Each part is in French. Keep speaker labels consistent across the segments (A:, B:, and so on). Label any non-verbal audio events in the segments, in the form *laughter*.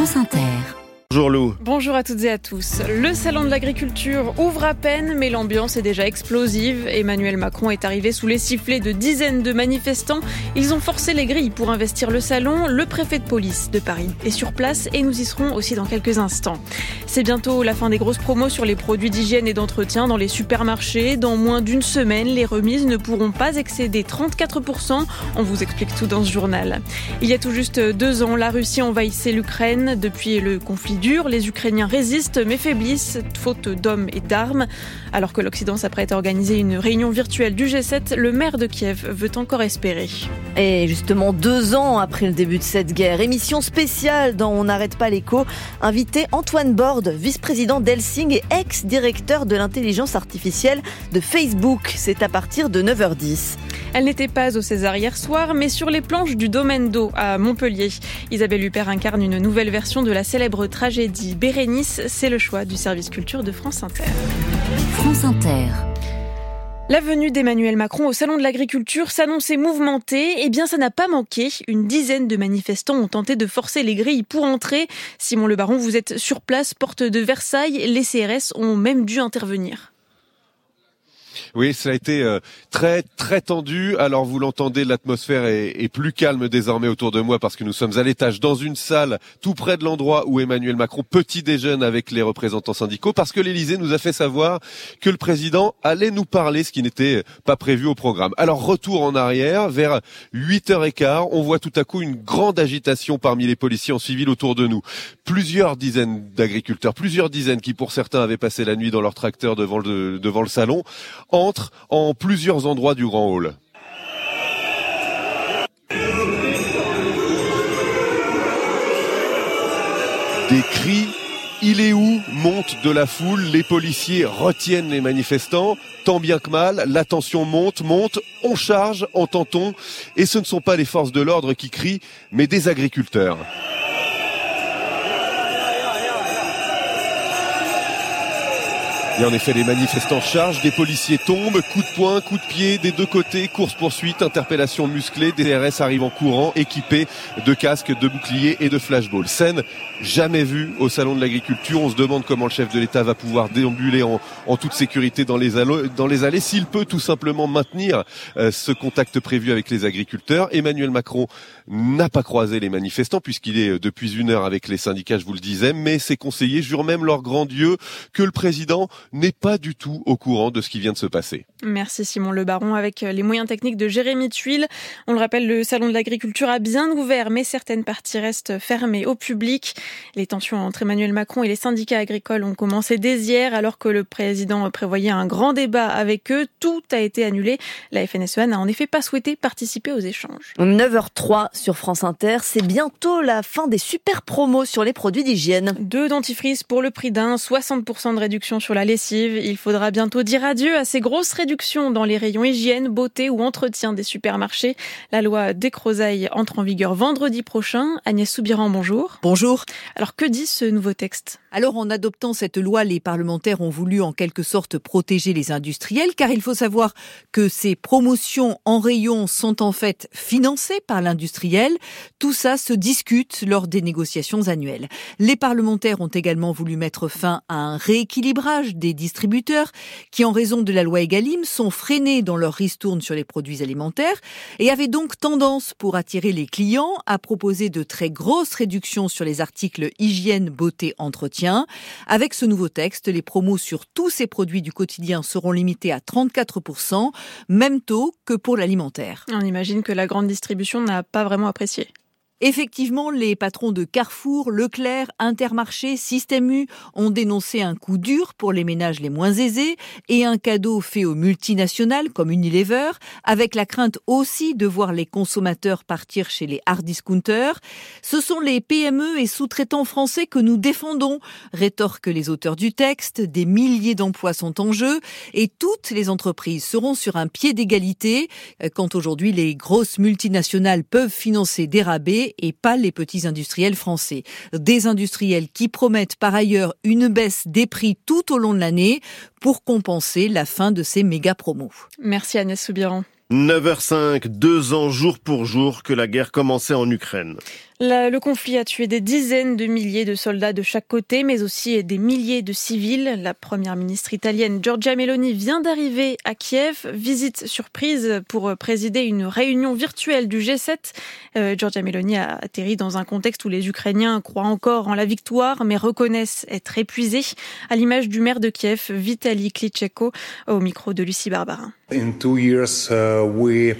A: France Inter.
B: Bonjour Lou.
C: Bonjour à toutes et à tous. Le salon de l'agriculture ouvre à peine, mais l'ambiance est déjà explosive. Emmanuel Macron est arrivé sous les sifflets de dizaines de manifestants. Ils ont forcé les grilles pour investir le salon. Le préfet de police de Paris est sur place et nous y serons aussi dans quelques instants. C'est bientôt la fin des grosses promos sur les produits d'hygiène et d'entretien dans les supermarchés. Dans moins d'une semaine, les remises ne pourront pas excéder 34%. On vous explique tout dans ce journal. Il y a tout juste deux ans, la Russie envahissait l'Ukraine. Depuis le conflit dur, les Ukrainiens résistent mais faiblissent, faute d'hommes et d'armes. Alors que l'Occident s'apprête à organiser une réunion virtuelle du G7, le maire de Kiev veut encore espérer.
D: Et justement, deux ans après le début de cette guerre, émission spéciale dans On n'arrête pas l'écho, invité Antoine Borde, vice-président d'Elsing et ex-directeur de l'intelligence artificielle de Facebook. C'est à partir de 9h10.
C: Elle n'était pas au César hier soir, mais sur les planches du domaine d'eau à Montpellier. Isabelle Huppert incarne une nouvelle version de la célèbre tragédie Bérénice. C'est le choix du service culture de France Inter.
A: France Inter.
C: La venue d'Emmanuel Macron au Salon de l'Agriculture s'annonçait mouvementée. Eh bien, ça n'a pas manqué. Une dizaine de manifestants ont tenté de forcer les grilles pour entrer. Simon Le Baron, vous êtes sur place, porte de Versailles. Les CRS ont même dû intervenir.
B: Oui, ça a été euh, très très tendu. Alors vous l'entendez, l'atmosphère est, est, plus calme désormais autour de moi parce que nous sommes à l'étage dans une salle tout près de l'endroit où Emmanuel Macron petit déjeune avec les représentants syndicaux parce que l'Élysée nous a fait savoir que le président allait nous parler, ce qui n'était pas prévu au programme. Alors retour en arrière, vers 8h15, on voit tout à coup une grande agitation parmi les policiers en civil autour de nous. Plusieurs dizaines d'agriculteurs, plusieurs dizaines qui pour certains avaient passé la nuit dans leur tracteur devant le, devant le salon entre en plusieurs endroits du grand hall. Des cris il est où monte de la foule, les policiers retiennent les manifestants, tant bien que mal, la tension monte, monte, on charge, entend-on, et ce ne sont pas les forces de l'ordre qui crient, mais des agriculteurs. Et en effet, les manifestants chargent, des policiers tombent, coups de poing, coups de pied des deux côtés, course-poursuite, interpellation musclée, des RS arrivent en courant, équipés de casques, de boucliers et de flashballs. Scène jamais vue au Salon de l'Agriculture. On se demande comment le chef de l'État va pouvoir déambuler en, toute sécurité dans les, allées, dans les allées, s'il peut tout simplement maintenir euh, ce contact prévu avec les agriculteurs. Emmanuel Macron n'a pas croisé les manifestants puisqu'il est euh, depuis une heure avec les syndicats, je vous le disais, mais ses conseillers jurent même leur grand Dieu que le président n'est pas du tout au courant de ce qui vient de se passer.
C: Merci Simon Le Baron avec les moyens techniques de Jérémy Tuile. On le rappelle, le salon de l'agriculture a bien ouvert, mais certaines parties restent fermées au public. Les tensions entre Emmanuel Macron et les syndicats agricoles ont commencé dès hier, alors que le président prévoyait un grand débat avec eux. Tout a été annulé. La FNSEA n'a en effet pas souhaité participer aux échanges.
D: 9h03 sur France Inter, c'est bientôt la fin des super promos sur les produits d'hygiène.
C: Deux dentifrices pour le prix d'un, 60% de réduction sur la lessive il faudra bientôt dire adieu à ces grosses réductions dans les rayons hygiène, beauté ou entretien des supermarchés. La loi Descrozailles entre en vigueur vendredi prochain. Agnès Soubiran, bonjour.
E: Bonjour.
C: Alors que dit ce nouveau texte?
E: Alors en adoptant cette loi, les parlementaires ont voulu en quelque sorte protéger les industriels car il faut savoir que ces promotions en rayon sont en fait financées par l'industriel. Tout ça se discute lors des négociations annuelles. Les parlementaires ont également voulu mettre fin à un rééquilibrage des distributeurs qui, en raison de la loi Egalim, sont freinés dans leur ristourne sur les produits alimentaires et avaient donc tendance, pour attirer les clients, à proposer de très grosses réductions sur les articles hygiène, beauté, entretien. Avec ce nouveau texte, les promos sur tous ces produits du quotidien seront limités à 34%, même taux que pour l'alimentaire.
C: On imagine que la grande distribution n'a pas vraiment apprécié.
E: Effectivement, les patrons de Carrefour, Leclerc, Intermarché, Système U ont dénoncé un coup dur pour les ménages les moins aisés et un cadeau fait aux multinationales comme Unilever, avec la crainte aussi de voir les consommateurs partir chez les hard discounters. Ce sont les PME et sous-traitants français que nous défendons, rétorquent les auteurs du texte. Des milliers d'emplois sont en jeu et toutes les entreprises seront sur un pied d'égalité quand aujourd'hui les grosses multinationales peuvent financer des rabais et pas les petits industriels français. Des industriels qui promettent par ailleurs une baisse des prix tout au long de l'année pour compenser la fin de ces méga promos.
C: Merci Agnès Soubiran.
B: 9h05, deux ans jour pour jour que la guerre commençait en Ukraine.
C: Le conflit a tué des dizaines de milliers de soldats de chaque côté, mais aussi des milliers de civils. La première ministre italienne Giorgia Meloni vient d'arriver à Kiev, visite surprise pour présider une réunion virtuelle du G7. Euh, Giorgia Meloni a atterri dans un contexte où les Ukrainiens croient encore en la victoire, mais reconnaissent être épuisés, à l'image du maire de Kiev, Vitaly Klitschko, au micro de Lucie Barbarin.
F: In two years, uh, we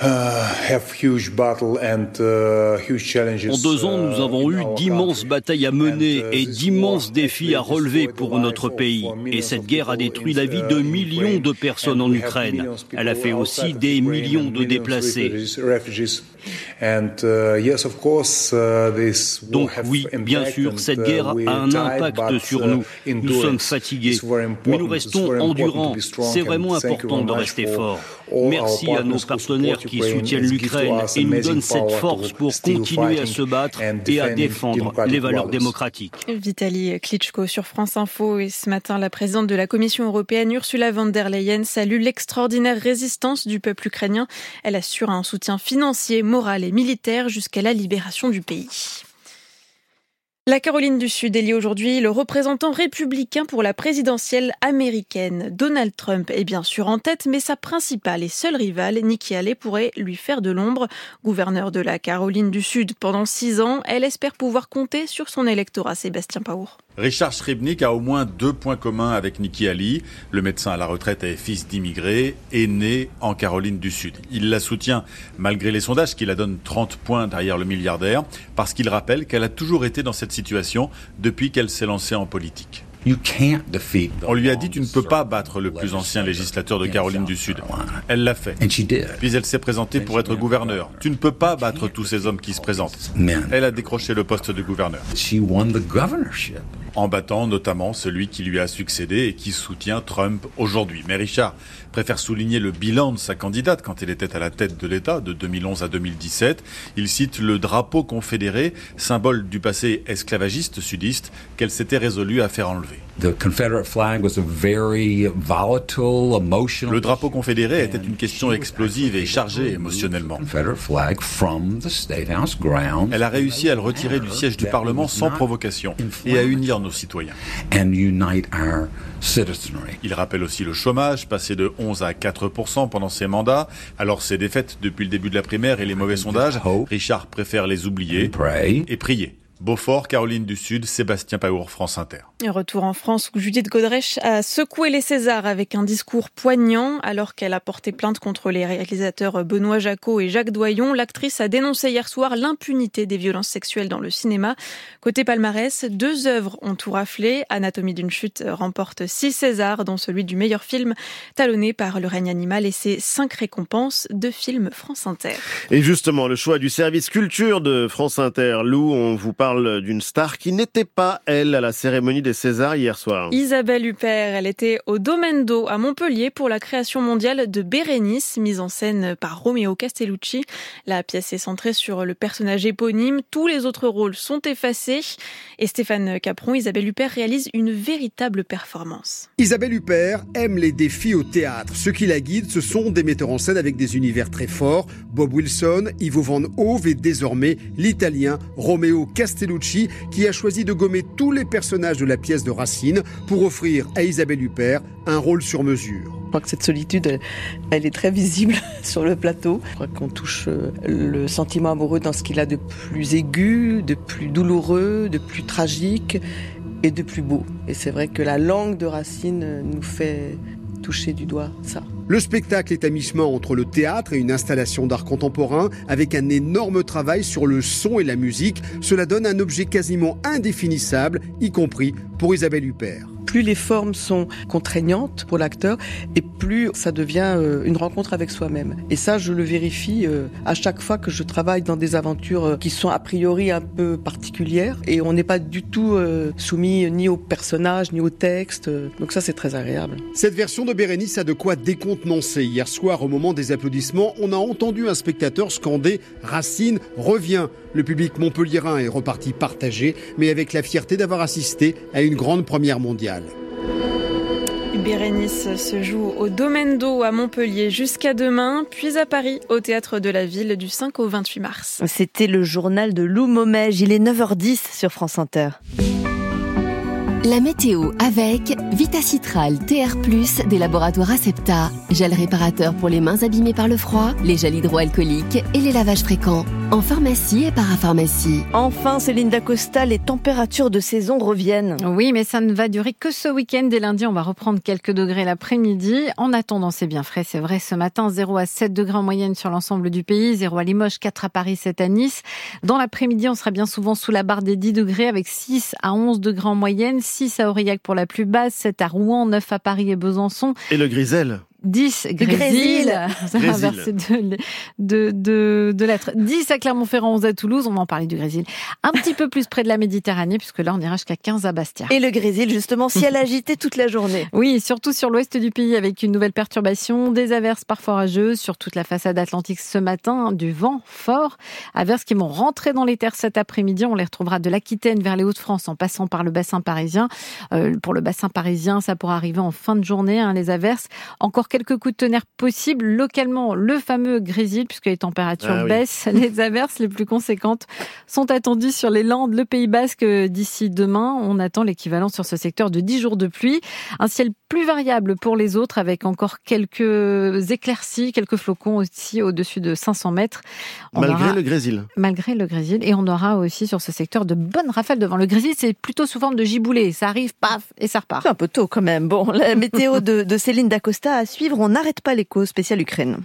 F: uh, have huge and uh, huge.
G: En deux ans, nous avons eu d'immenses batailles à mener et d'immenses défis à relever pour notre pays. Et cette guerre a détruit la vie de millions de personnes en Ukraine. Elle a fait aussi des millions de déplacés. Donc oui, bien sûr, cette guerre a un impact sur nous. Nous sommes fatigués, mais nous restons endurants. C'est vraiment important de rester fort. Merci à nos partenaires qui soutiennent l'Ukraine et nous donnent cette force pour continuer à se battre et à défendre les valeurs démocratiques.
C: Vitaly Klitschko sur France Info et ce matin, la présidente de la Commission européenne, Ursula von der Leyen, salue l'extraordinaire résistance du peuple ukrainien. Elle assure un soutien financier, moral et militaire jusqu'à la libération du pays. La Caroline du Sud élit aujourd'hui le représentant républicain pour la présidentielle américaine. Donald Trump est bien sûr en tête, mais sa principale et seule rivale, Nikki Haley, pourrait lui faire de l'ombre. Gouverneur de la Caroline du Sud pendant six ans, elle espère pouvoir compter sur son électorat, Sébastien Paour.
H: Richard Srebnick a au moins deux points communs avec Nikki Haley. Le médecin à la retraite est fils d'immigrés et né en Caroline du Sud. Il la soutient malgré les sondages qui la donnent 30 points derrière le milliardaire parce qu'il rappelle qu'elle a toujours été dans cette situation depuis qu'elle s'est lancée en politique. On lui a dit tu ne peux pas battre le plus ancien législateur de Caroline du Sud. Elle l'a fait. Puis elle s'est présentée pour être gouverneur. Tu ne peux pas battre tous ces hommes qui se présentent. Elle a décroché le poste de gouverneur en battant notamment celui qui lui a succédé et qui soutient Trump aujourd'hui. Mais Richard préfère souligner le bilan de sa candidate quand elle était à la tête de l'État de 2011 à 2017. Il cite le drapeau confédéré, symbole du passé esclavagiste sudiste qu'elle s'était résolue à faire enlever. Le drapeau confédéré était une question explosive et chargée émotionnellement. Elle a réussi à le retirer du siège du Parlement sans provocation et à unir nos citoyens. Il rappelle aussi le chômage, passé de 11 à 4% pendant ses mandats. Alors ses défaites depuis le début de la primaire et les mauvais sondages, Richard préfère les oublier et prier. Beaufort, Caroline du Sud, Sébastien Paour, France Inter.
C: Retour en France où Judith Godrèche a secoué les Césars avec un discours poignant. Alors qu'elle a porté plainte contre les réalisateurs Benoît Jacot et Jacques Doyon, l'actrice a dénoncé hier soir l'impunité des violences sexuelles dans le cinéma. Côté palmarès, deux œuvres ont tout raflé. Anatomie d'une chute remporte six Césars, dont celui du meilleur film, talonné par Le règne animal et ses cinq récompenses de films France Inter.
I: Et justement, le choix du service culture de France Inter, Lou, on vous parle d'une star qui n'était pas, elle, à la cérémonie des Césars hier soir.
C: Isabelle Huppert, elle était au Domaine d'eau à Montpellier pour la création mondiale de Bérénice, mise en scène par Romeo Castellucci. La pièce est centrée sur le personnage éponyme, tous les autres rôles sont effacés et Stéphane Capron, Isabelle Huppert réalise une véritable performance.
J: Isabelle Huppert aime les défis au théâtre. Ceux qui la guident, ce sont des metteurs en scène avec des univers très forts. Bob Wilson, Ivo Van Hove et désormais l'italien Romeo Castellucci qui a choisi de gommer tous les personnages de la pièce de Racine pour offrir à Isabelle Huppert un rôle sur mesure.
K: Je crois que cette solitude, elle, est très visible *laughs* sur le plateau. Je crois qu'on touche euh, le sentiment amoureux dans ce qu'il a de plus aigu, de plus douloureux, de plus tragique et de plus beau. Et c'est vrai que la langue de Racine nous fait
J: Le spectacle est à mi-chemin entre le théâtre et une installation d'art contemporain avec un énorme travail sur le son et la musique. Cela donne un objet quasiment indéfinissable, y compris pour Isabelle Huppert
K: plus les formes sont contraignantes pour l'acteur et plus ça devient euh, une rencontre avec soi-même. Et ça, je le vérifie euh, à chaque fois que je travaille dans des aventures euh, qui sont a priori un peu particulières et on n'est pas du tout soumis ni au personnage ni au texte. Donc ça, c'est très agréable.
J: Cette version de Bérénice a de quoi décontenancer. Hier soir, au moment des applaudissements, on a entendu un spectateur scander Racine revient. Le public montpelliérain est reparti partagé, mais avec la fierté d'avoir assisté à une grande première mondiale.
C: Bérénice se joue au Domaine d'eau à Montpellier jusqu'à demain, puis à Paris au Théâtre de la Ville du 5 au 28 mars.
D: C'était le journal de Lou Momège, il est 9h10 sur France Inter.
A: La météo avec Vitacitral TR+, des laboratoires Acepta. Gel réparateur pour les mains abîmées par le froid, les gels hydroalcooliques et les lavages fréquents. En pharmacie et parapharmacie.
D: Enfin, Céline Dacosta, les températures de saison reviennent.
L: Oui, mais ça ne va durer que ce week-end. Dès lundi, on va reprendre quelques degrés l'après-midi. En attendant, c'est bien frais, c'est vrai. Ce matin, 0 à 7 degrés en moyenne sur l'ensemble du pays, 0 à Limoges, 4 à Paris, 7 à Nice. Dans l'après-midi, on sera bien souvent sous la barre des 10 degrés avec 6 à 11 degrés en moyenne. 6 à Aurillac pour la plus basse, 7 à Rouen, 9 à Paris et Besançon.
I: Et le Grisel
L: 10 Grésil, *laughs* de, de, de, de lettres. 10 à Clermont-Ferrand, 11 à Toulouse, on va en parler du Grésil. Un petit peu plus près de la Méditerranée, puisque là on ira jusqu'à 15 à Bastia.
D: Et le Grésil, justement, ciel *laughs* agité toute la journée.
L: Oui, surtout sur l'ouest du pays avec une nouvelle perturbation, des averses parfois orageuses sur toute la façade atlantique ce matin, du vent fort, averses qui vont rentrer dans les terres cet après-midi, on les retrouvera de l'Aquitaine vers les Hauts-de-France en passant par le bassin parisien. Euh, pour le bassin parisien, ça pourra arriver en fin de journée, hein, les averses. Encore quelques coups de tonnerre possibles. Localement, le fameux grésil, puisque les températures ah baissent. *laughs* Les averses les plus conséquentes sont attendues sur les Landes, le Pays Basque d'ici demain. On attend l'équivalent sur ce secteur de 10 jours de pluie. Un ciel plus variable pour les autres avec encore quelques éclaircies, quelques flocons aussi au-dessus de 500 mètres.
I: malgré le grésil.
L: Malgré le grésil. Et on aura aussi sur ce secteur de bonnes rafales devant. Le grésil, c'est plutôt sous forme de giboulée. Ça arrive, paf, et ça repart.
D: C'est un peu tôt quand même. Bon, la météo de, de Céline Dacosta à On n'arrête pas l'écho spécial Ukraine.